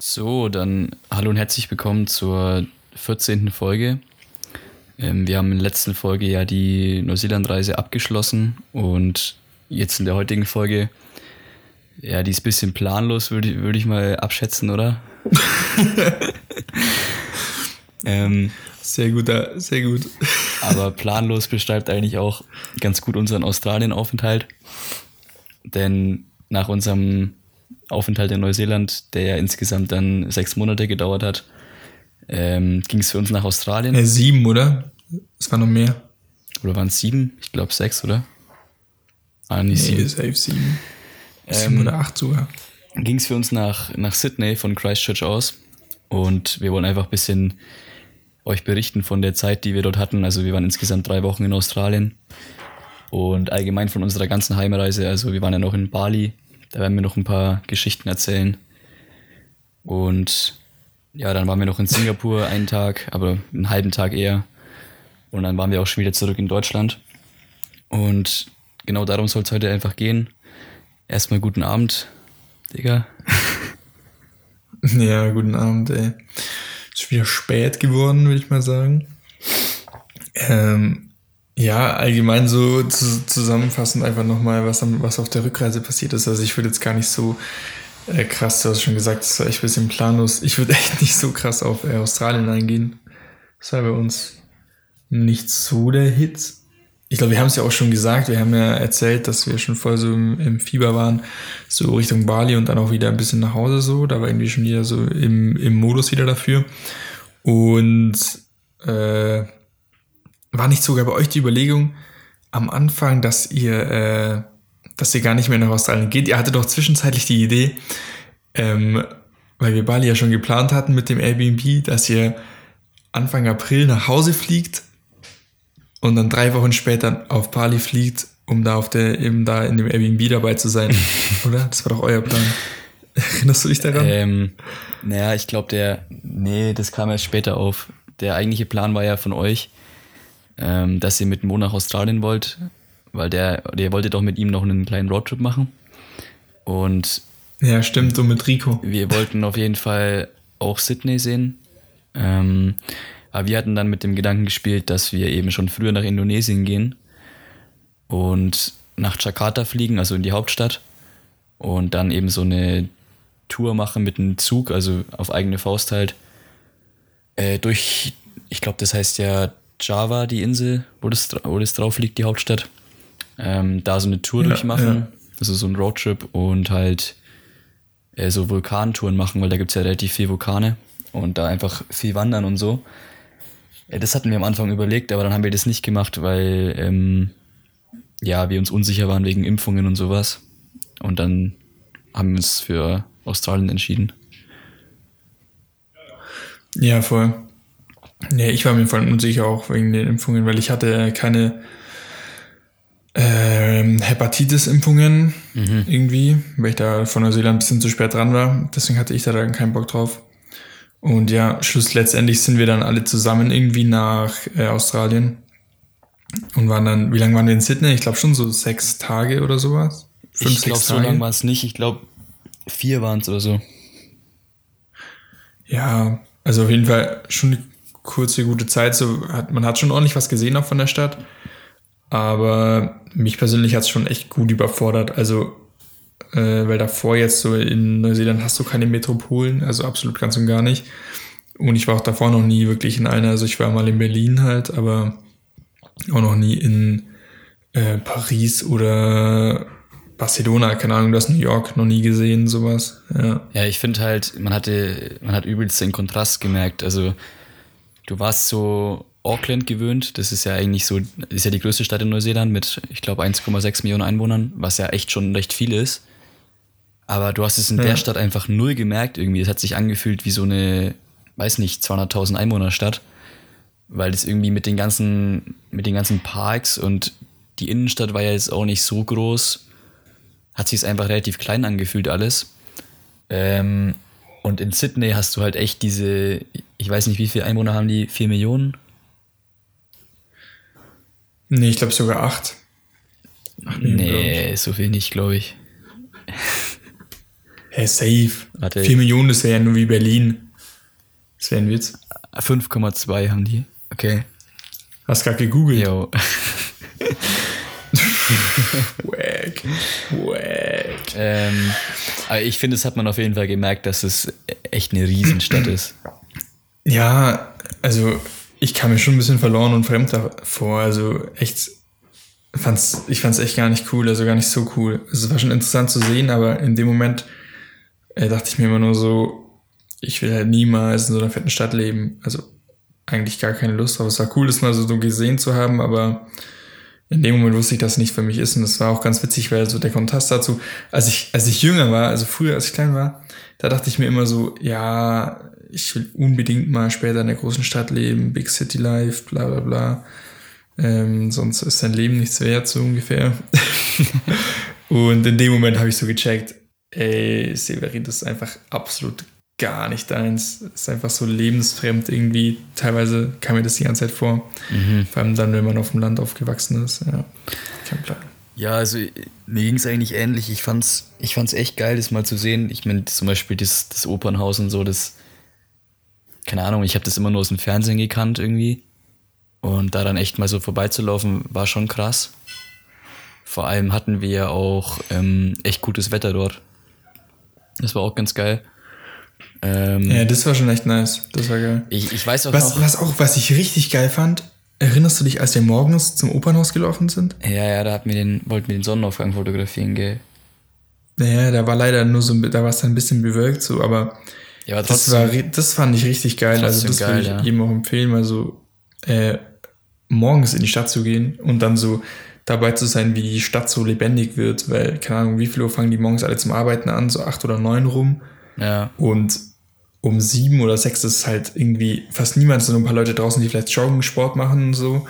So, dann hallo und herzlich willkommen zur 14. Folge. Ähm, wir haben in der letzten Folge ja die Neuseeland-Reise abgeschlossen und jetzt in der heutigen Folge, ja, die ist ein bisschen planlos, würde würd ich mal abschätzen, oder? ähm, sehr gut, sehr gut. aber planlos beschreibt eigentlich auch ganz gut unseren Australien-Aufenthalt. Denn nach unserem Aufenthalt in Neuseeland, der ja insgesamt dann sechs Monate gedauert hat, ähm, ging es für uns nach Australien. Äh, sieben, oder? Es war noch mehr. Oder waren es sieben? Ich glaube sechs, oder? Ah, nicht nee, sieben. safe sieben. Sieben ähm, oder acht sogar. Ging es für uns nach, nach Sydney von Christchurch aus. Und wir wollen einfach ein bisschen euch berichten von der Zeit, die wir dort hatten. Also wir waren insgesamt drei Wochen in Australien. Und allgemein von unserer ganzen Heimreise. Also wir waren ja noch in Bali, da werden wir noch ein paar Geschichten erzählen. Und ja, dann waren wir noch in Singapur einen Tag, aber einen halben Tag eher. Und dann waren wir auch schon wieder zurück in Deutschland. Und genau darum soll es heute einfach gehen. Erstmal guten Abend, Digga. Ja, guten Abend, ey. Ist wieder spät geworden, würde ich mal sagen. Ähm, ja, allgemein so zu, zusammenfassend einfach nochmal, was, was auf der Rückreise passiert ist. Also ich würde jetzt gar nicht so äh, krass, du hast schon gesagt, es war echt ein bisschen planlos. Ich würde echt nicht so krass auf äh, Australien eingehen. Das war bei uns nicht so der Hit. Ich glaube, wir haben es ja auch schon gesagt, wir haben ja erzählt, dass wir schon voll so im, im, Fieber waren, so Richtung Bali und dann auch wieder ein bisschen nach Hause so. Da war irgendwie schon wieder so im, im Modus wieder dafür. Und äh, war nicht sogar bei euch die Überlegung am Anfang, dass ihr, äh, dass ihr gar nicht mehr nach Australien geht? Ihr hattet doch zwischenzeitlich die Idee, ähm, weil wir Bali ja schon geplant hatten mit dem Airbnb, dass ihr Anfang April nach Hause fliegt und dann drei Wochen später auf Bali fliegt, um da auf der, eben da in dem Airbnb dabei zu sein. Oder? Das war doch euer Plan. Erinnerst du dich daran? Ähm, naja, ich glaube, der, nee, das kam erst später auf. Der eigentliche Plan war ja von euch, ähm, dass ihr mit Mo nach Australien wollt, weil der, der wollte doch mit ihm noch einen kleinen Roadtrip machen. Und ja, stimmt, so mit Rico. Wir wollten auf jeden Fall auch Sydney sehen. Ähm, aber wir hatten dann mit dem Gedanken gespielt, dass wir eben schon früher nach Indonesien gehen und nach Jakarta fliegen, also in die Hauptstadt. Und dann eben so eine Tour machen mit einem Zug, also auf eigene Faust halt, äh, durch, ich glaube, das heißt ja Java, die Insel, wo das, wo das drauf liegt, die Hauptstadt. Ähm, da so eine Tour ja, durchmachen, ja. also so ein Roadtrip und halt äh, so Vulkantouren machen, weil da gibt es ja relativ viele Vulkane und da einfach viel wandern und so. Äh, das hatten wir am Anfang überlegt, aber dann haben wir das nicht gemacht, weil ähm, ja, wir uns unsicher waren wegen Impfungen und sowas. Und dann haben wir uns für Australien entschieden. Ja, voll. Nee, ich war mir vor allem unsicher auch wegen den Impfungen, weil ich hatte keine ähm, Hepatitis-Impfungen mhm. irgendwie, weil ich da von Neuseeland ein bisschen zu spät dran war. Deswegen hatte ich da dann keinen Bock drauf. Und ja, Schluss letztendlich sind wir dann alle zusammen irgendwie nach äh, Australien und waren dann, wie lange waren wir in Sydney? Ich glaube schon so sechs Tage oder sowas. Fünf, ich glaube, so lange war es nicht. Ich glaube, vier waren es oder so. Ja, also auf jeden Fall schon kurze, gute Zeit. So hat, man hat schon ordentlich was gesehen auch von der Stadt. Aber mich persönlich hat es schon echt gut überfordert. Also, äh, weil davor jetzt so in Neuseeland hast du keine Metropolen, also absolut ganz und gar nicht. Und ich war auch davor noch nie wirklich in einer. Also ich war mal in Berlin halt, aber auch noch nie in äh, Paris oder Barcelona, keine Ahnung, du hast New York noch nie gesehen, sowas. Ja, ja ich finde halt, man hatte, man hat übelst den Kontrast gemerkt. Also du warst so Auckland gewöhnt. Das ist ja eigentlich so, ist ja die größte Stadt in Neuseeland mit, ich glaube, 1,6 Millionen Einwohnern, was ja echt schon recht viel ist. Aber du hast es in ja. der Stadt einfach null gemerkt irgendwie. Es hat sich angefühlt wie so eine, weiß nicht, 200.000 Einwohnerstadt. Weil das irgendwie mit den ganzen, mit den ganzen Parks und die Innenstadt war ja jetzt auch nicht so groß. Hat sich es einfach relativ klein angefühlt alles. Ähm, und in Sydney hast du halt echt diese, ich weiß nicht, wie viele Einwohner haben die? Vier Millionen? Nee, ich glaube sogar acht. Millionen, nee, so viel nicht, glaube ich. Hä, safe. Warte. 4 Millionen, das wäre ja nur wie Berlin. Das wäre ein Witz. 5,2 haben die. Okay. Hast gerade gegoogelt. Jo. Wack. Wack. ähm, aber ich finde, es hat man auf jeden Fall gemerkt, dass es echt eine Riesenstadt ist. Ja, also ich kam mir schon ein bisschen verloren und fremd davor. Also echt, fand's, ich fand's echt gar nicht cool, also gar nicht so cool. Es war schon interessant zu sehen, aber in dem Moment äh, dachte ich mir immer nur so, ich will halt niemals in so einer fetten Stadt leben. Also eigentlich gar keine Lust drauf. Es war cool, das mal so gesehen zu haben, aber in dem Moment wusste ich, dass es nicht für mich ist. Und das war auch ganz witzig, weil so der Kontrast dazu, als ich, als ich jünger war, also früher, als ich klein war, da dachte ich mir immer so, ja, ich will unbedingt mal später in der großen Stadt leben, Big City Life, bla bla bla. Ähm, sonst ist dein Leben nichts wert, so ungefähr. und in dem Moment habe ich so gecheckt, ey, Severin, das ist einfach absolut gar nicht deins. Ist einfach so lebensfremd irgendwie. Teilweise kam mir das die ganze Zeit vor. Mhm. Vor allem dann, wenn man auf dem Land aufgewachsen ist. Ja, kein Plan. Ja, also mir ging es eigentlich ähnlich. Ich fand's, ich fand's echt geil, das mal zu sehen. Ich meine, zum Beispiel das, das Opernhaus und so, das, keine Ahnung, ich habe das immer nur aus dem Fernsehen gekannt irgendwie. Und da dann echt mal so vorbeizulaufen, war schon krass. Vor allem hatten wir ja auch ähm, echt gutes Wetter dort. Das war auch ganz geil. Ähm, Ja, das war schon echt nice. Das war geil. ich, ich weiß auch Was, noch. was auch, was ich richtig geil fand, erinnerst du dich, als wir morgens zum Opernhaus gelaufen sind? Ja, ja, da hat mir den, wollten wir den Sonnenaufgang fotografieren, gell? Naja, da war leider nur so, da war es dann ein bisschen bewölkt so, aber Ja, aber das trotzdem. war, ri- das fand ich richtig geil. Also das würde geil, ich ja. jedem auch empfehlen, mal so äh, morgens in die Stadt zu gehen und dann so dabei zu sein, wie die Stadt so lebendig wird, weil, keine Ahnung, wie viel Uhr fangen die morgens alle zum Arbeiten an, so acht oder neun rum. Ja. Und um sieben oder sechs ist halt irgendwie fast niemand, sondern ein paar Leute draußen, die vielleicht Joggen, Sport machen und so.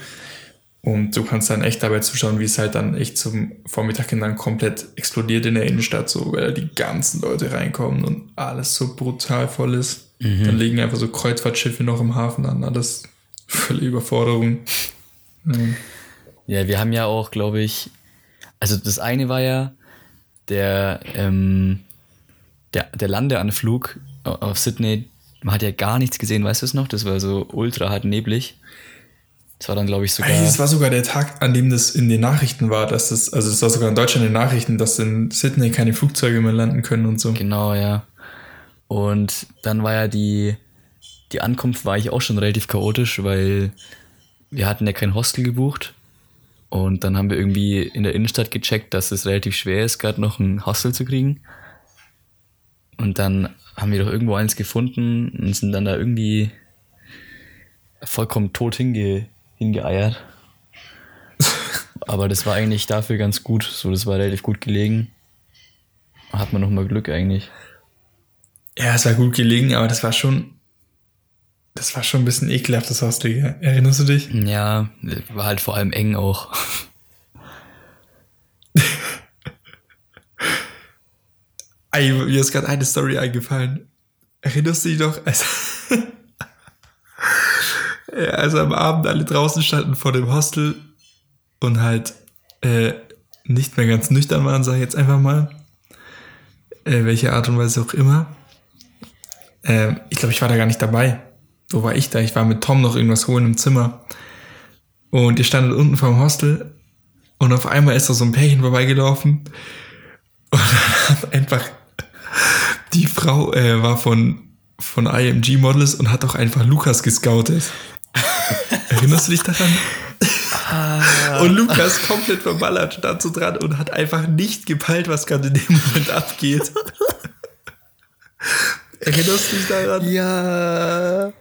Und du kannst dann echt dabei zuschauen, wie es halt dann echt zum Vormittag hin dann komplett explodiert in der Innenstadt, so, weil da die ganzen Leute reinkommen und alles so brutal voll ist. Dann liegen einfach so Kreuzfahrtschiffe noch im Hafen an, alles volle Überforderung. Ja. Ja, wir haben ja auch, glaube ich, also das eine war ja der, ähm, der, der Landeanflug au- auf Sydney. Man hat ja gar nichts gesehen, weißt du es noch? Das war so ultra hart neblig. Das war dann, glaube ich, sogar. Es war sogar der Tag, an dem das in den Nachrichten war, dass das, also es war sogar in Deutschland in den Nachrichten, dass in Sydney keine Flugzeuge mehr landen können und so. Genau, ja. Und dann war ja die, die Ankunft war ich auch schon relativ chaotisch, weil wir hatten ja kein Hostel gebucht. Und dann haben wir irgendwie in der Innenstadt gecheckt, dass es relativ schwer ist, gerade noch ein Hostel zu kriegen. Und dann haben wir doch irgendwo eins gefunden und sind dann da irgendwie vollkommen tot hinge, hingeeiert. Aber das war eigentlich dafür ganz gut. So, das war relativ gut gelegen. Hat man noch mal Glück eigentlich. Ja, es war gut gelegen, aber das war schon, das war schon ein bisschen ekelhaft, das Hostel. Erinnerst du dich? Ja, war halt vor allem eng auch. Ey, mir ist gerade eine Story eingefallen. Erinnerst du dich noch, als, ja, als am Abend alle draußen standen vor dem Hostel und halt äh, nicht mehr ganz nüchtern waren, sag ich jetzt einfach mal. Äh, welche Art und Weise auch immer. Äh, ich glaube, ich war da gar nicht dabei. Wo war ich da? Ich war mit Tom noch irgendwas holen im Zimmer. Und ihr standet unten vorm Hostel und auf einmal ist da so ein Pärchen vorbeigelaufen und hat einfach die Frau äh, war von, von IMG Models und hat auch einfach Lukas gescoutet. Erinnerst du dich daran? Und Lukas komplett verballert stand so dran und hat einfach nicht gepeilt, was gerade in dem Moment abgeht. Erinnerst du dich daran? Ja.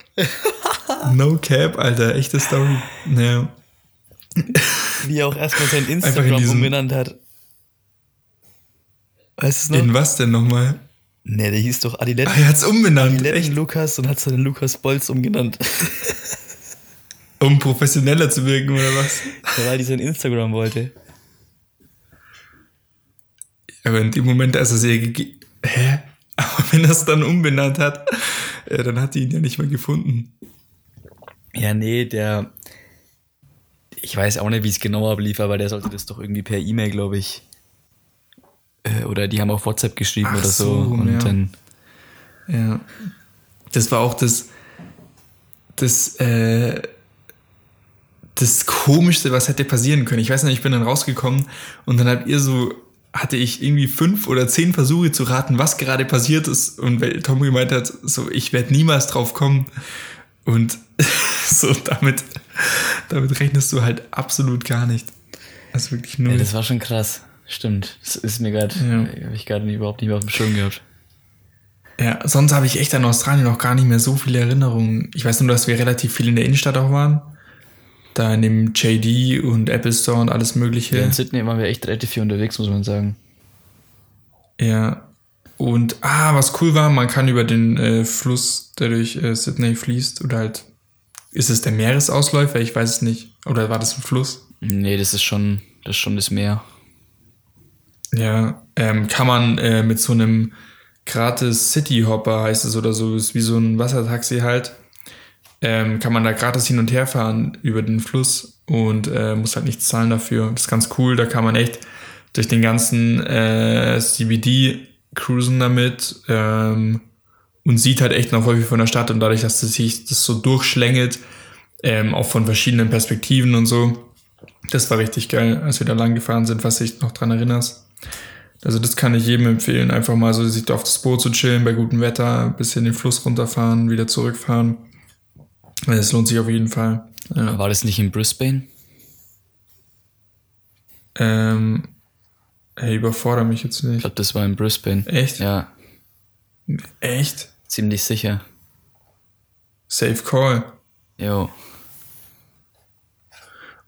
No cap, Alter, echte Story. Naja. Wie er auch erstmal sein in Instagram diesem- umbenannt hat. Weißt du noch? In was denn nochmal? Ne, der hieß doch Ah, Adiletten, er hat's umbenannt, Adiletten echt, Lukas und hat seinen Lukas Bolz umgenannt. um professioneller zu wirken, oder was? weil die sein Instagram wollte. Aber in dem Moment, als er sie. Hä? Aber wenn er es dann umbenannt hat, äh, dann hat die ihn ja nicht mehr gefunden. Ja, nee, der. Ich weiß auch nicht, wie es genau ablief, aber der sollte das doch irgendwie per E-Mail, glaube ich, Äh, oder die haben auf WhatsApp geschrieben Ach oder so. und ja. dann, Ja. Das war auch das, das, äh, das Komischste, was hätte passieren können. Ich weiß nicht, ich bin dann rausgekommen und dann habt ihr so, hatte ich irgendwie fünf oder zehn Versuche zu raten, was gerade passiert ist. Und weil Tom gemeint hat, so, ich werde niemals drauf kommen. Und so, damit, damit rechnest du halt absolut gar nicht. Also wirklich null. ja, das war schon krass. Stimmt. Das ist mir gerade, Ja. habe ich gerade überhaupt nicht mehr auf dem Schirm gehabt. Ja, sonst habe ich echt an Australien noch gar nicht mehr so viele Erinnerungen. Ich weiß nur, dass wir relativ viel in der Innenstadt auch waren. Da in dem JD und Apple Store und alles Mögliche. Ja. In Sydney waren wir echt relativ viel unterwegs, muss man sagen. Ja. Und, ah, was cool war, man kann über den äh, Fluss, der durch äh, Sydney fließt, oder halt, ist es der Meeresausläufer? Ich weiß es nicht. Oder war das ein Fluss? Nee, das ist schon, das ist schon das Meer. Ja, ähm, kann man äh, mit so einem gratis City Hopper heißt es oder so, ist wie so ein Wassertaxi halt, ähm, kann man da gratis hin und her fahren über den Fluss und äh, muss halt nichts zahlen dafür. Das ist ganz cool, da kann man echt durch den ganzen äh, CBD cruisen damit ähm, und sieht halt echt noch häufig von der Stadt und dadurch, dass das sich das so durchschlängelt, ähm, auch von verschiedenen Perspektiven und so. Das war richtig geil, als wir da lang gefahren sind, was dich noch dran erinnerst. Also das kann ich jedem empfehlen, einfach mal so sich auf das Boot zu chillen, bei gutem Wetter, ein bisschen den Fluss runterfahren, wieder zurückfahren. Das lohnt sich auf jeden Fall. Ja. War das nicht in Brisbane? Ähm, ey, überfordere mich jetzt Ich nicht. glaube, das war in Brisbane. Echt? Ja, Echt? ziemlich sicher. Safe Call. Jo.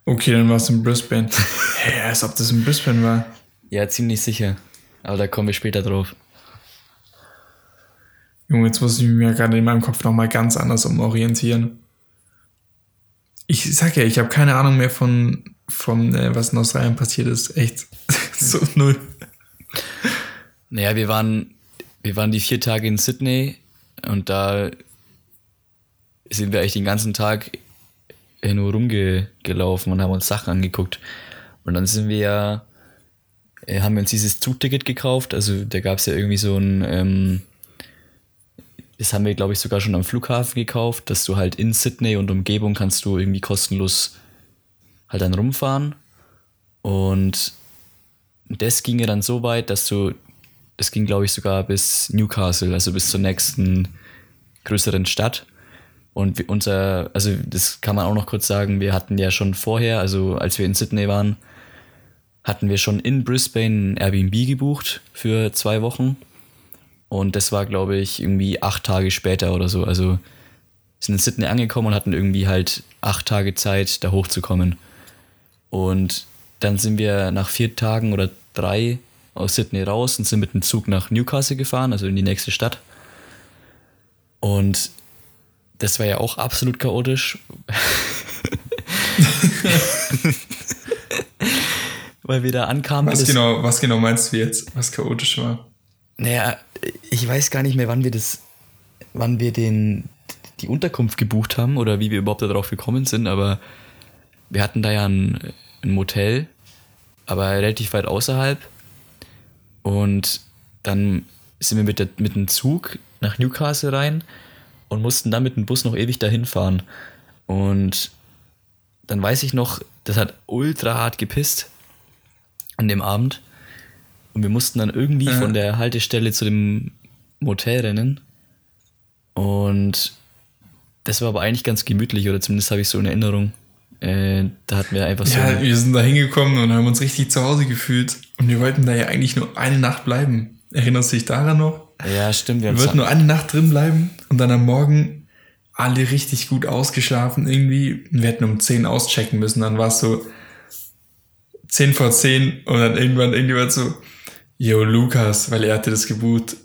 Okay, dann war es in Brisbane. Hä, als ob das in Brisbane war. Ja, ziemlich sicher. Aber da kommen wir später drauf. Junge, jetzt muss ich mich ja gerade in meinem Kopf nochmal ganz anders umorientieren. Ich sag ja, ich habe keine Ahnung mehr von, von äh, was in Australien passiert ist. Echt. so null. Naja, wir waren, wir waren die vier Tage in Sydney und da sind wir eigentlich den ganzen Tag nur rumgelaufen und haben uns Sachen angeguckt. Und dann sind wir ja, äh, haben wir uns dieses Zugticket gekauft. Also da gab es ja irgendwie so ein, ähm, das haben wir, glaube ich, sogar schon am Flughafen gekauft, dass du halt in Sydney und Umgebung kannst du irgendwie kostenlos halt dann rumfahren. Und das ging ja dann so weit, dass du, das ging, glaube ich, sogar bis Newcastle, also bis zur nächsten größeren Stadt. Und unser, also das kann man auch noch kurz sagen, wir hatten ja schon vorher, also als wir in Sydney waren, hatten wir schon in Brisbane ein Airbnb gebucht für zwei Wochen. Und das war, glaube ich, irgendwie acht Tage später oder so. Also sind in Sydney angekommen und hatten irgendwie halt acht Tage Zeit, da hochzukommen. Und dann sind wir nach vier Tagen oder drei aus Sydney raus und sind mit dem Zug nach Newcastle gefahren, also in die nächste Stadt. Und das war ja auch absolut chaotisch. Weil wir da ankamen. Was genau, was genau meinst du jetzt, was chaotisch war? Naja, ich weiß gar nicht mehr, wann wir das, wann wir den, die Unterkunft gebucht haben oder wie wir überhaupt darauf gekommen sind, aber wir hatten da ja ein, ein Motel, aber relativ weit außerhalb. Und dann sind wir mit, der, mit dem Zug nach Newcastle rein und mussten dann mit dem Bus noch ewig dahin fahren. Und dann weiß ich noch, das hat ultra hart gepisst an dem Abend. Und wir mussten dann irgendwie Ja. von der Haltestelle zu dem Motel rennen. Und das war aber eigentlich ganz gemütlich, oder zumindest habe ich so in Erinnerung. Äh, da hatten wir einfach so. Ja, wir sind da hingekommen und haben uns richtig zu Hause gefühlt. Und wir wollten da ja eigentlich nur eine Nacht bleiben. Erinnerst du dich daran noch? ja, stimmt. Wir Wir wollten nur eine Nacht drin bleiben und dann am Morgen alle richtig gut ausgeschlafen irgendwie. Wir hätten um 10 auschecken müssen. Dann war es so 10 vor 10 und dann irgendwann irgendjemand so, yo Lukas, weil er hatte das gebucht,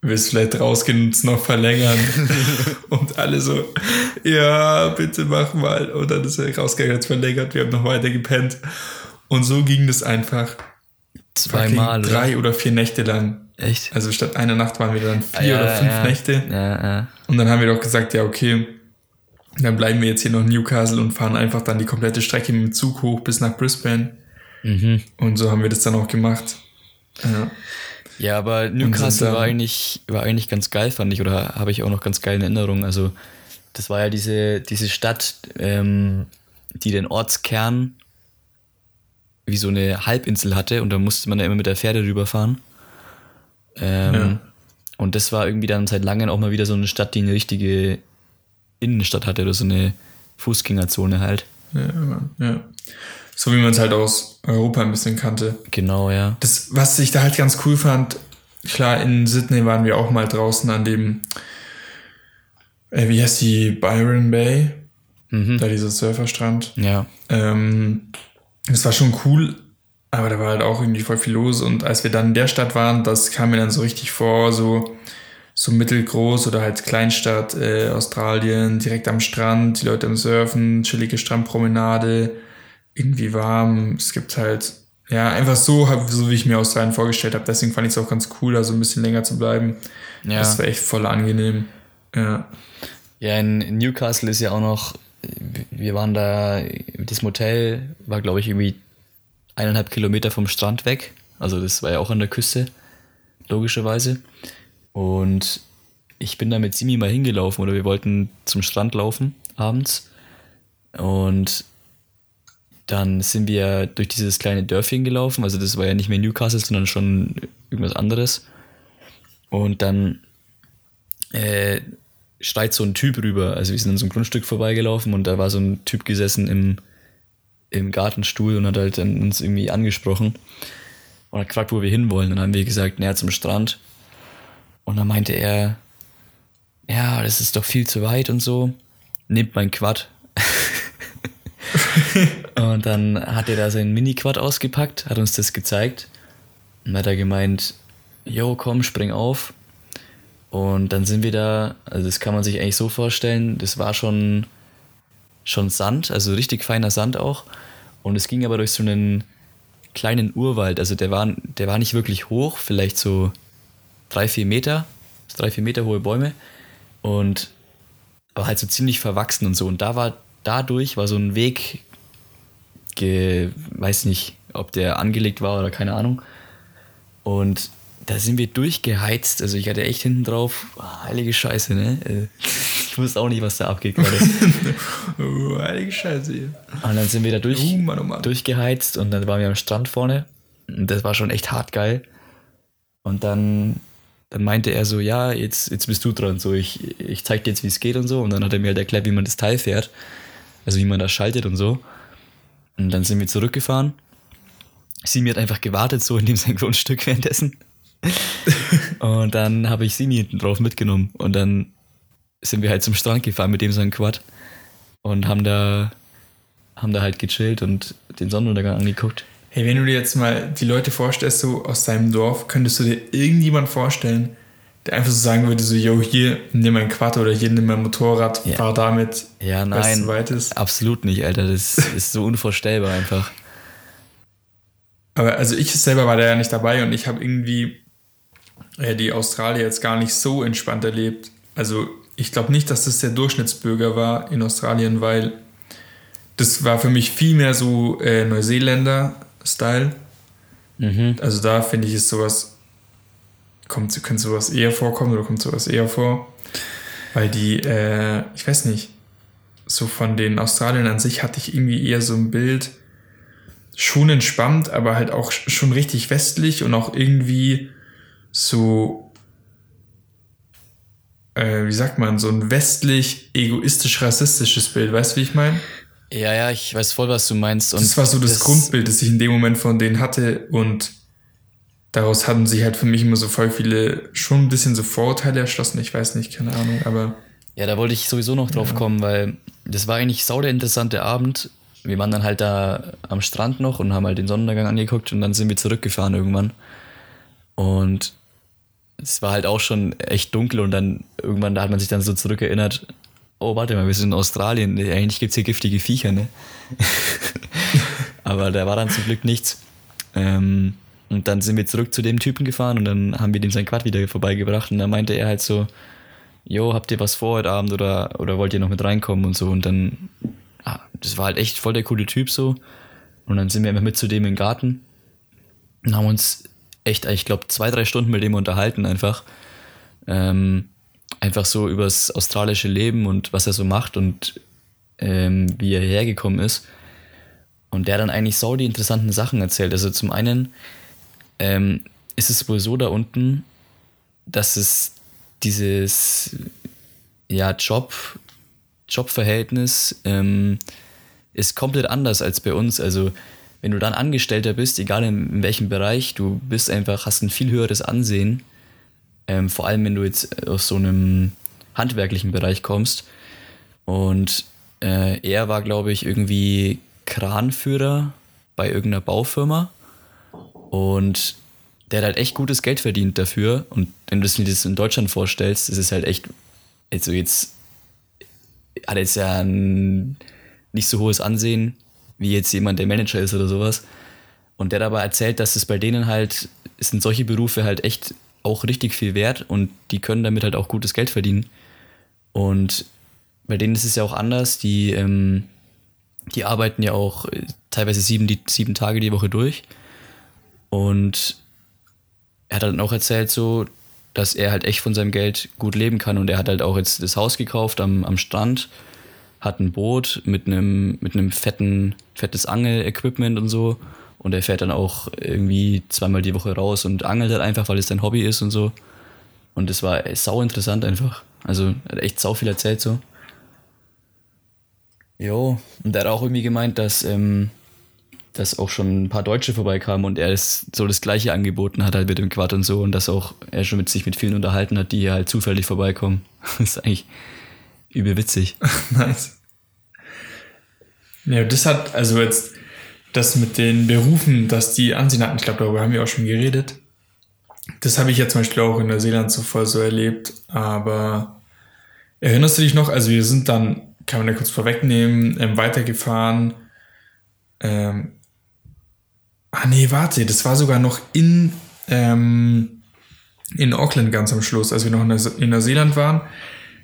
willst vielleicht rausgehen und es noch verlängern? und alle so, ja, bitte mach mal. Und dann ist er rausgegangen, hat es verlängert, wir haben noch weiter gepennt. Und so ging das einfach. zweimal. Drei oder vier Nächte lang. Echt? Also statt einer Nacht waren wir dann vier Ja, oder fünf ja. Nächte. Ja, ja. Und dann haben wir doch gesagt, ja, okay, dann bleiben wir jetzt hier noch in Newcastle und fahren einfach dann die komplette Strecke mit dem Zug hoch bis nach Brisbane. Mhm. Und so haben wir das dann auch gemacht. Ja. Ja, aber Newcastle war eigentlich, war eigentlich ganz geil, fand ich, oder habe ich auch noch ganz geil in Erinnerung. Also, das war ja diese, diese Stadt, ähm, die den Ortskern wie so eine Halbinsel hatte und da musste man ja immer mit der Pferde rüberfahren. Ähm, ja. Und das war irgendwie dann seit langem auch mal wieder so eine Stadt, die eine richtige Innenstadt hatte oder so eine Fußgängerzone halt. Ja, ja. So wie man es halt aus Europa ein bisschen kannte. Genau, ja. Das, was ich da halt ganz cool fand, klar, in Sydney waren wir auch mal draußen an dem, äh, wie heißt die, Byron Bay, mhm. da dieser Surferstrand. Ja. Ähm, das war schon cool, aber da war halt auch irgendwie voll viel los. Und als wir dann in der Stadt waren, das kam mir dann so richtig vor, so, so mittelgroß oder halt Kleinstadt, äh, Australien, direkt am Strand, die Leute am Surfen, chillige Strandpromenade, irgendwie warm. Es gibt halt, ja, einfach so, so wie ich mir Australien vorgestellt habe. Deswegen fand ich es auch ganz cool, da so ein bisschen länger zu bleiben. Ja. Das war echt voll angenehm. Ja. Ja, in Newcastle ist ja auch noch wir waren da, das Motel war, glaube ich, irgendwie eineinhalb Kilometer vom Strand weg. Also das war ja auch an der Küste, logischerweise. Und ich bin da mit Simi mal hingelaufen oder wir wollten zum Strand laufen abends. Und dann sind wir durch dieses kleine Dörfchen gelaufen. Also das war ja nicht mehr Newcastle, sondern schon irgendwas anderes. Und dann äh, schreit so ein Typ rüber. Also wir sind an so einem Grundstück vorbeigelaufen und da war so ein Typ gesessen im, im Gartenstuhl und hat halt uns irgendwie angesprochen und hat gefragt, wo wir hinwollen. Dann haben wir gesagt, näher zum Strand. Und dann meinte er, ja, das ist doch viel zu weit und so. Nehmt mein Quad. und dann hat er da sein Mini-Quad ausgepackt, hat uns das gezeigt und hat er gemeint, yo, komm, spring auf. Und dann sind wir da, also das kann man sich eigentlich so vorstellen, das war schon, schon Sand, also richtig feiner Sand auch. Und es ging aber durch so einen kleinen Urwald, also der war, der war nicht wirklich hoch, vielleicht so drei, vier Meter, drei, vier Meter hohe Bäume. Und aber halt so ziemlich verwachsen und so. Und da war, dadurch war so ein Weg, ge, weiß nicht, ob der angelegt war oder keine Ahnung. Und da sind wir durchgeheizt. Also ich hatte echt hinten drauf, oh, heilige Scheiße, ne? Äh, ich wusste auch nicht, was da abgeht gerade. oh, heilige Scheiße. Hier. Und dann sind wir da durch, oh, Mann, oh Mann. durchgeheizt und dann waren wir am Strand vorne. Und das war schon echt hart geil. Und dann, dann meinte er so, ja, jetzt, jetzt bist du dran. So, ich, ich zeig dir jetzt, wie es geht und so. Und dann hat er mir halt erklärt, wie man das Teil fährt. Also wie man das schaltet und so. Und dann sind wir zurückgefahren. Sie hat einfach gewartet, so in dem sein Grundstück währenddessen und dann habe ich Simi hinten drauf mitgenommen und dann sind wir halt zum Strand gefahren mit dem so ein Quad und haben da, haben da halt gechillt und den Sonnenuntergang angeguckt. Hey, wenn du dir jetzt mal die Leute vorstellst, so aus deinem Dorf, könntest du dir irgendjemand vorstellen, der einfach so sagen würde, so, yo, hier, nimm mein Quad oder hier, nimm mein Motorrad, ja. fahr damit. Ja, nein, absolut nicht, Alter. Das ist so unvorstellbar einfach. Aber also ich selber war da ja nicht dabei und ich habe irgendwie äh, die Australier jetzt gar nicht so entspannt erlebt. Also ich glaube nicht, dass das der Durchschnittsbürger war in Australien, weil das war für mich viel mehr so äh, Neuseeländer-Style. Mhm. Also da finde ich es sowas, kommt, könnte sowas eher vorkommen oder kommt sowas eher vor. Weil die, äh, ich weiß nicht, so von den Australiern an sich hatte ich irgendwie eher so ein Bild, schon entspannt, aber halt auch schon richtig westlich und auch irgendwie so, äh, wie sagt man, so ein westlich egoistisch-rassistisches Bild. Weißt du, wie ich meine? Ja, ja, ich weiß voll, was du meinst. Und das war so das, das Grundbild, das ich in dem Moment von denen hatte und daraus hatten sich halt für mich immer so voll viele, schon ein bisschen so Vorurteile erschlossen. Ich weiß nicht, keine Ahnung, aber. Ja, da wollte ich sowieso noch drauf ja. kommen, weil das war eigentlich sau der interessante Abend. Wir waren dann halt da am Strand noch und haben halt den Sonnenuntergang angeguckt und dann sind wir zurückgefahren irgendwann. Und es war halt auch schon echt dunkel und dann irgendwann, da hat man sich dann so zurückerinnert, oh, warte mal, wir sind in Australien, eigentlich gibt es hier giftige Viecher, ne? Aber da war dann zum Glück nichts. Ähm, und dann sind wir zurück zu dem Typen gefahren und dann haben wir dem sein Quad wieder vorbeigebracht und dann meinte er halt so, jo, habt ihr was vor heute Abend oder, oder wollt ihr noch mit reinkommen und so und dann, ah, das war halt echt voll der coole Typ so und dann sind wir einfach mit zu dem im Garten und haben uns echt, ich glaube, zwei, drei Stunden mit dem unterhalten einfach. Ähm, einfach so übers australische Leben und was er so macht und ähm, wie er hergekommen ist. Und der dann eigentlich so die interessanten Sachen erzählt. Also zum einen ähm, ist es wohl so da unten, dass es dieses ja, Job, Jobverhältnis ähm, ist komplett anders als bei uns. Also wenn du dann Angestellter bist, egal in, in welchem Bereich, du bist einfach, hast ein viel höheres Ansehen. Ähm, vor allem wenn du jetzt aus so einem handwerklichen Bereich kommst. Und äh, er war, glaube ich, irgendwie Kranführer bei irgendeiner Baufirma. Und der hat halt echt gutes Geld verdient dafür. Und wenn du dir das in Deutschland vorstellst, ist es halt echt, also jetzt hat er jetzt ja ein nicht so hohes Ansehen wie jetzt jemand, der Manager ist oder sowas. Und der dabei erzählt, dass es bei denen halt, sind solche Berufe halt echt auch richtig viel wert und die können damit halt auch gutes Geld verdienen. Und bei denen ist es ja auch anders. Die, ähm, die arbeiten ja auch teilweise sieben, die, sieben Tage die Woche durch. Und er hat dann auch erzählt, so, dass er halt echt von seinem Geld gut leben kann. Und er hat halt auch jetzt das Haus gekauft am, am Strand, hat ein Boot mit einem, mit einem fetten, fettes Angel-Equipment und so. Und er fährt dann auch irgendwie zweimal die Woche raus und angelt halt einfach, weil es sein Hobby ist und so. Und das war sau interessant einfach. Also er hat echt sau viel erzählt so. Jo, und er hat auch irgendwie gemeint, dass, ähm, dass auch schon ein paar Deutsche vorbeikamen und er ist so das gleiche angeboten hat halt mit dem Quad und so und dass auch er schon mit sich mit vielen unterhalten hat, die hier halt zufällig vorbeikommen. Das ist eigentlich übel witzig. nice. Ja, das hat, also jetzt das mit den Berufen, dass die Ansehen hatten, ich glaube, darüber haben wir auch schon geredet. Das habe ich ja zum Beispiel auch in Neuseeland zuvor so erlebt, aber erinnerst du dich noch, also wir sind dann, kann man da kurz vorwegnehmen, ähm, weitergefahren. Ähm, ah nee, warte, das war sogar noch in, ähm, in Auckland ganz am Schluss, als wir noch in Neuseeland waren,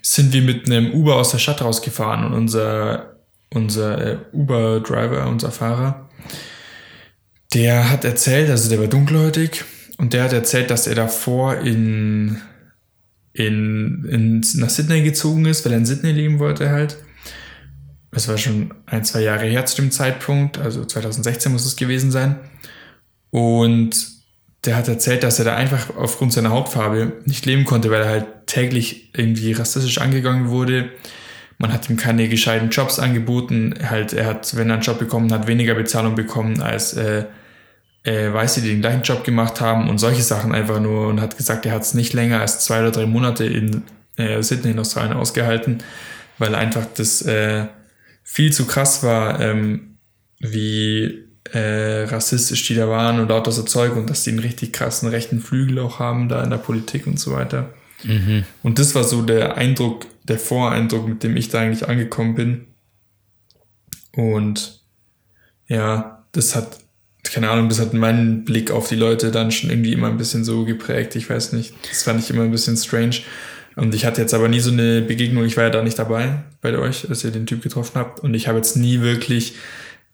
sind wir mit einem Uber aus der Stadt rausgefahren und unser, unser äh, Uber-Driver, unser Fahrer, der hat erzählt, also der war dunkelhäutig und der hat erzählt, dass er davor in, in, in, nach Sydney gezogen ist, weil er in Sydney leben wollte halt. Es war schon ein, zwei Jahre her zu dem Zeitpunkt, also 2016 muss es gewesen sein. Und der hat erzählt, dass er da einfach aufgrund seiner Hautfarbe nicht leben konnte, weil er halt täglich irgendwie rassistisch angegangen wurde. Man hat ihm keine gescheiten Jobs angeboten. Halt, er hat, wenn er einen Job bekommen hat, weniger Bezahlung bekommen als äh, äh, Weiße, die den gleichen Job gemacht haben und solche Sachen einfach nur und hat gesagt, er hat es nicht länger als zwei oder drei Monate in äh, Sydney in Australien ausgehalten, weil einfach das äh, viel zu krass war, ähm, wie äh, rassistisch die da waren und lauter so Zeug und dass die einen richtig krassen rechten Flügel auch haben da in der Politik und so weiter. Mhm. Und das war so der Eindruck, der Voreindruck, mit dem ich da eigentlich angekommen bin. Und ja, das hat, keine Ahnung, das hat meinen Blick auf die Leute dann schon irgendwie immer ein bisschen so geprägt. Ich weiß nicht, das fand ich immer ein bisschen strange. Und ich hatte jetzt aber nie so eine Begegnung, ich war ja da nicht dabei bei euch, als ihr den Typ getroffen habt. Und ich habe jetzt nie wirklich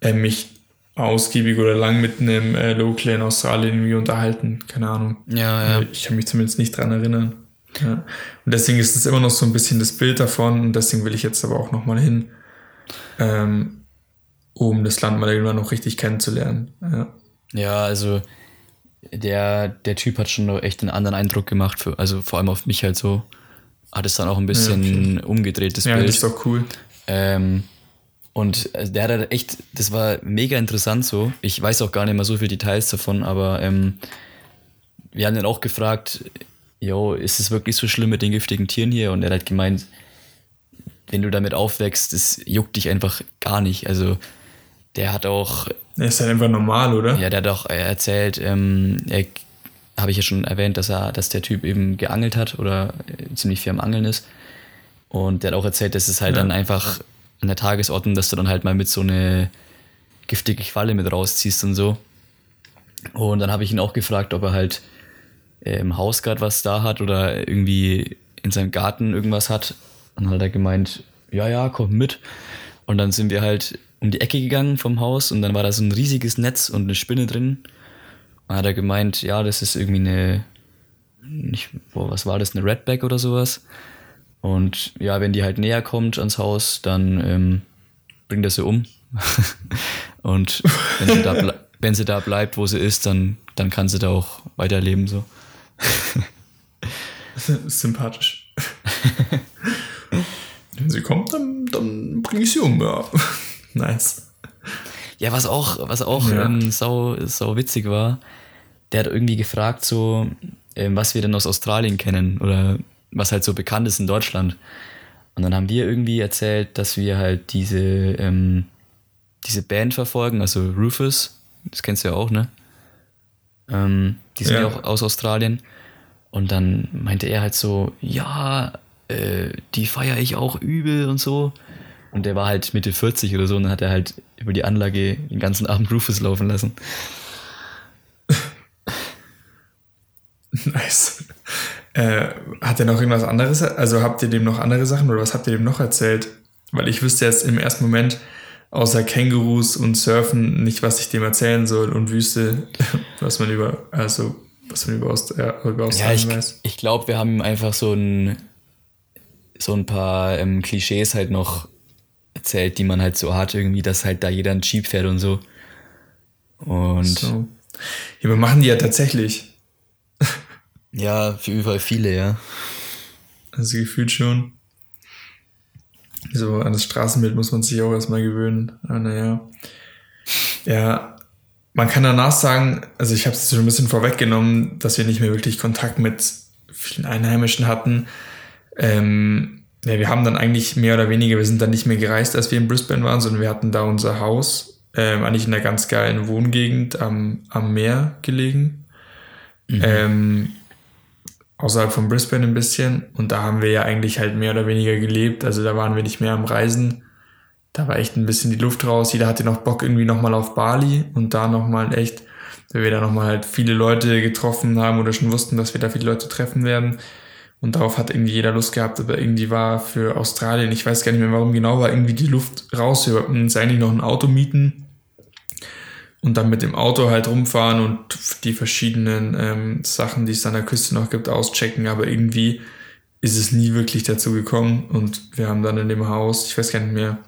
äh, mich ausgiebig oder lang mit einem äh, Local in Australien irgendwie unterhalten. Keine Ahnung. Ja, ja. Ich kann mich zumindest nicht dran erinnern. Ja. Und deswegen ist es immer noch so ein bisschen das Bild davon und deswegen will ich jetzt aber auch nochmal hin, ähm, um das Land mal irgendwann noch richtig kennenzulernen. Ja, ja also der, der Typ hat schon noch echt einen anderen Eindruck gemacht, für, also vor allem auf mich halt so. Hat es dann auch ein bisschen ja, okay. umgedrehtes ja, Bild. Ja, das ist doch cool. Ähm, und äh, der hat halt echt, das war mega interessant so. Ich weiß auch gar nicht mehr so viele Details davon, aber ähm, wir haben ihn auch gefragt, yo, ist es wirklich so schlimm mit den giftigen Tieren hier? Und er hat gemeint, wenn du damit aufwächst, das juckt dich einfach gar nicht. Also der hat auch. Er ist halt einfach normal, oder? Ja, der hat auch erzählt, ähm, er habe ich ja schon erwähnt, dass er, dass der Typ eben geangelt hat oder äh, ziemlich viel am Angeln ist. Und der hat auch erzählt, dass es halt ja. dann einfach an der Tagesordnung, dass du dann halt mal mit so eine giftige Qualle mit rausziehst und so. Und dann habe ich ihn auch gefragt, ob er halt im Haus gerade was da hat oder irgendwie in seinem Garten irgendwas hat. Und dann hat er gemeint, ja, ja, komm mit. Und dann sind wir halt um die Ecke gegangen vom Haus und dann war da so ein riesiges Netz und eine Spinne drin. dann hat er gemeint, ja, das ist irgendwie eine, nicht, boah, was war das, eine Redback oder sowas. Und ja, wenn die halt näher kommt ans Haus, dann ähm, bringt er sie um. und wenn sie, da wenn sie da bleibt, wo sie ist, dann, dann kann sie da auch weiterleben. So. Sympathisch. wenn sie kommt, dann, dann bringe ich sie um, ja. nice. Ja, was auch, was auch ja. ähm, sau, sau witzig war, der hat irgendwie gefragt, so, ähm, was wir denn aus Australien kennen oder was halt so bekannt ist in Deutschland. Und dann haben wir irgendwie erzählt, dass wir halt diese, ähm, diese Band verfolgen, also Rufus, das kennst du ja auch, ne? Ähm, die sind ja. ja auch aus Australien. Und dann meinte er halt so, ja, äh, die feiere ich auch übel und so. Und der war halt Mitte 40 oder so und dann hat er halt über die Anlage den ganzen Abend Rufus laufen lassen. nice. Äh, hat er noch irgendwas anderes? Also habt ihr dem noch andere Sachen oder was habt ihr dem noch erzählt? Weil ich wüsste jetzt im ersten Moment, außer Kängurus und Surfen, nicht, was ich dem erzählen soll und Wüste, was man über, also was man über, Aust äh, über Australien ja, ich, weiß. Ich glaube, wir haben einfach so ein, so ein paar ähm, Klischees halt noch erzählt, die man halt so hat, irgendwie, dass halt da jeder ein Jeep fährt und so. Und. So. Ja, aber machen die ja tatsächlich. ja, für überall viele, ja. Also gefühlt schon. So an das Straßenbild muss man sich auch erstmal gewöhnen. Ah, naja. Ja, man kann danach sagen, also ich habe es schon ein bisschen vorweggenommen, dass wir nicht mehr wirklich Kontakt mit vielen Einheimischen hatten. Ähm, ja, wir haben dann eigentlich mehr oder weniger, wir sind dann nicht mehr gereist, als wir in Brisbane waren, sondern wir hatten da unser Haus, ähm, eigentlich in einer ganz geilen Wohngegend am, am Meer gelegen. Mhm. Ähm, außerhalb von Brisbane ein bisschen. Und da haben wir ja eigentlich halt mehr oder weniger gelebt. Also da waren wir nicht mehr am Reisen. Da war echt ein bisschen die Luft raus. Jeder hatte noch Bock irgendwie nochmal auf Bali und da nochmal echt, weil wir da nochmal halt viele Leute getroffen haben oder schon wussten, dass wir da viele Leute treffen werden und darauf hat irgendwie jeder Lust gehabt, aber irgendwie war für Australien, ich weiß gar nicht mehr warum genau, war irgendwie die Luft raus. Wir wollten uns eigentlich noch ein Auto mieten und dann mit dem Auto halt rumfahren und die verschiedenen ähm, Sachen, die es an der Küste noch gibt, auschecken, aber irgendwie ist es nie wirklich dazu gekommen und wir haben dann in dem Haus, ich weiß gar nicht mehr,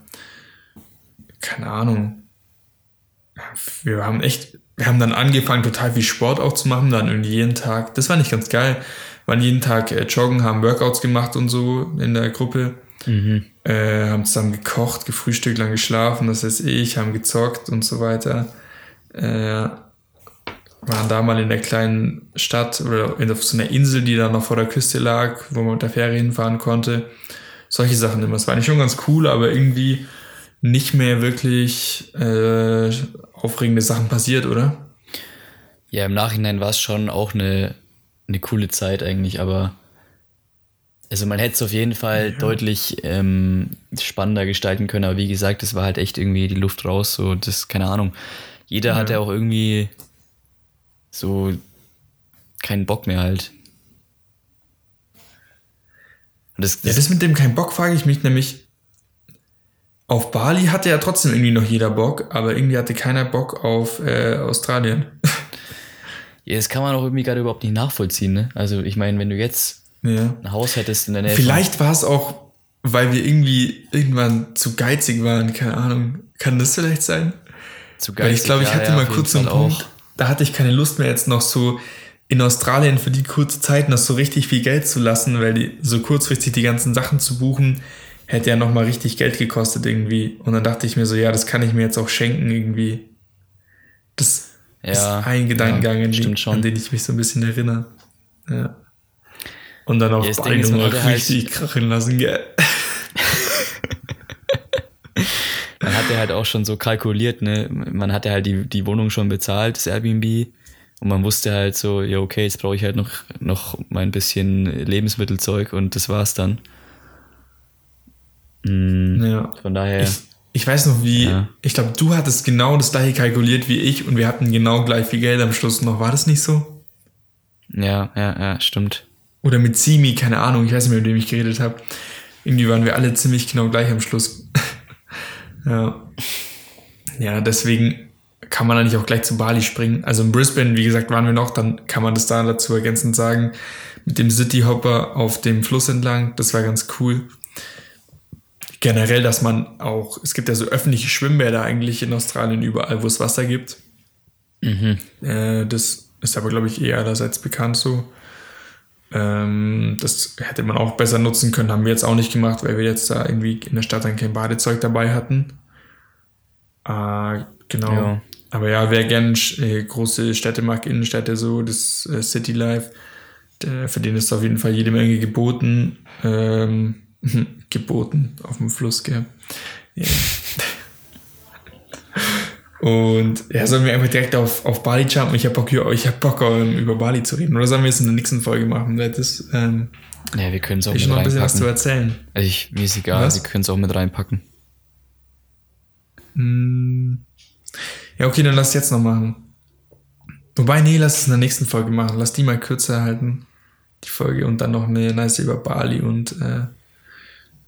keine Ahnung, wir haben echt, wir haben dann angefangen, total viel Sport auch zu machen, dann irgendwie jeden Tag, das war nicht ganz geil, waren jeden Tag äh, joggen, haben Workouts gemacht und so in der Gruppe. Mhm. Äh, haben zusammen gekocht, gefrühstückt, lang geschlafen, das heißt ich, haben gezockt und so weiter. Äh, waren da mal in der kleinen Stadt oder auf so einer Insel, die da noch vor der Küste lag, wo man mit der Fähre hinfahren konnte. Solche Sachen immer. Es war nicht schon ganz cool, aber irgendwie nicht mehr wirklich äh, aufregende Sachen passiert, oder? Ja, im Nachhinein war es schon auch eine eine coole Zeit eigentlich, aber also man hätte es auf jeden Fall ja. deutlich ähm, spannender gestalten können, aber wie gesagt, es war halt echt irgendwie die Luft raus, so das, keine Ahnung. Jeder ja. hatte auch irgendwie so keinen Bock mehr halt. Das, das, ja, das mit dem keinen Bock frage ich mich nämlich. Auf Bali hatte ja trotzdem irgendwie noch jeder Bock, aber irgendwie hatte keiner Bock auf äh, Australien. Ja, das kann man auch irgendwie gerade überhaupt nicht nachvollziehen. Ne? Also ich meine, wenn du jetzt ja. ein Haus hättest in der Nähe. Vielleicht war es auch, weil wir irgendwie irgendwann zu geizig waren. Keine Ahnung. Kann das vielleicht sein? Zu. Weil ich glaube, ich hatte ja, mal kurz so einen Punkt, da hatte ich keine Lust mehr jetzt noch so in Australien für die kurze Zeit noch so richtig viel Geld zu lassen, weil die so kurzfristig die ganzen Sachen zu buchen, hätte ja nochmal richtig Geld gekostet irgendwie. Und dann dachte ich mir so, ja, das kann ich mir jetzt auch schenken irgendwie. Das ja, ist ein Gedankengang, ja, den, an den ich mich so ein bisschen erinnere. Ja. Und dann auch ja, beide nochmal richtig halt krachen lassen, gell. Man hat ja halt auch schon so kalkuliert, ne? Man hatte halt die, die Wohnung schon bezahlt, das Airbnb. Und man wusste halt so, ja, okay, jetzt brauche ich halt noch, noch mal ein bisschen Lebensmittelzeug und das war's dann. Mhm, ja. Von daher. Ich, ich weiß noch, wie, ja. ich glaube, du hattest genau das gleiche kalkuliert wie ich und wir hatten genau gleich viel Geld am Schluss noch. War das nicht so? Ja, ja, ja, stimmt. Oder mit Simi, keine Ahnung, ich weiß nicht mehr, mit dem ich geredet habe. Irgendwie waren wir alle ziemlich genau gleich am Schluss. Ja. Ja, deswegen, kann man eigentlich auch gleich zu Bali springen. Also in Brisbane, wie gesagt, waren wir noch, dann kann man das da dazu ergänzend sagen, mit dem City Hopper auf dem Fluss entlang, das war ganz cool. Generell, dass man auch, es gibt ja so öffentliche Schwimmbäder eigentlich in Australien überall, wo es Wasser gibt. Mhm. Äh, das ist aber, glaube ich, eher allerseits bekannt so. Ähm, das hätte man auch besser nutzen können, haben wir jetzt auch nicht gemacht, weil wir jetzt da irgendwie in der Stadt dann kein Badezeug dabei hatten. Äh, genau. Ja. Aber ja, wer gern äh, große Städte mag, Innenstädte so, das äh, City Life, der, für den ist auf jeden Fall jede Menge geboten. Ähm, geboten auf dem Fluss, gell? Ja. Und ja, sollen wir einfach direkt auf, auf Bali jumpen? Ich habe Bock, ich hab Bock um, über Bali zu reden. Oder sollen wir es in der nächsten Folge machen? Weil das, ähm, Ja, wir können es auch ich mit noch ein bisschen was zu reinpacken. erzählen. Also ich, mir ist egal, Was? wir können es auch mit reinpacken. Hm. Ja, okay, dann lass es jetzt noch machen. Wobei, nee, lass es in der nächsten Folge machen. Lass die mal kürzer halten, die Folge, und dann noch eine nice über Bali und äh,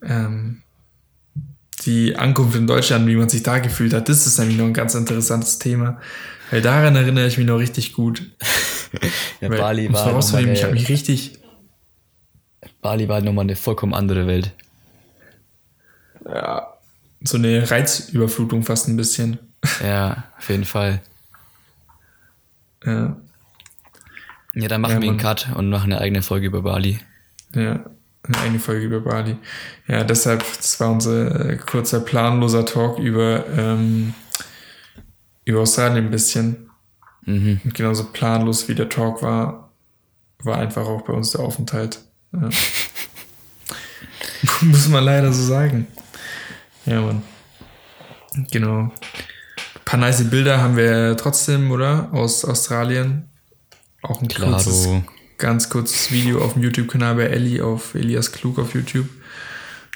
ähm, die Ankunft in Deutschland, wie man sich da gefühlt hat. Das ist nämlich noch ein ganz interessantes Thema. Weil daran erinnere ich mich noch richtig gut. Ja, Weil, Bali war nochmal vorauszunehmen, ich habe eine, mich richtig, Bali war nochmal eine vollkommen andere Welt. ja, so eine Reizüberflutung fast ein bisschen. Ja, auf jeden Fall. Ja, Ja, dann machen Ja, wir einen. Cut und machen eine eigene Folge über Bali. ja, eine eigene Folge über Bali. Ja, deshalb, das war unser äh, kurzer planloser Talk über, ähm, über Australien ein bisschen. Mhm. Und genauso planlos wie der Talk war, war einfach auch bei uns der Aufenthalt. Ja. Muss man leider so sagen. Ja, Mann. Genau. Ein paar nice Bilder haben wir trotzdem, oder? Aus Australien. Auch ein kurzes, Klaro. Ganz kurzes Video auf dem YouTube-Kanal bei Ellie, auf Elias Klug auf YouTube.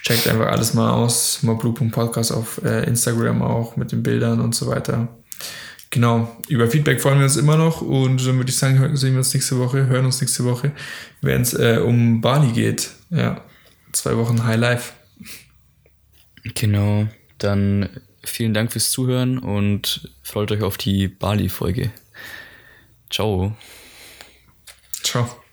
Checkt einfach alles mal aus. Moblu.podcast auf äh, Instagram auch mit den Bildern und so weiter. Genau, über Feedback freuen wir uns immer noch und dann würde ich sagen, sehen wir uns nächste Woche, hören uns nächste Woche, wenn es äh, um Bali geht. Ja, zwei Wochen High Life. Genau. Dann vielen Dank fürs Zuhören und freut euch auf die Bali-Folge. Ciao. Ciao.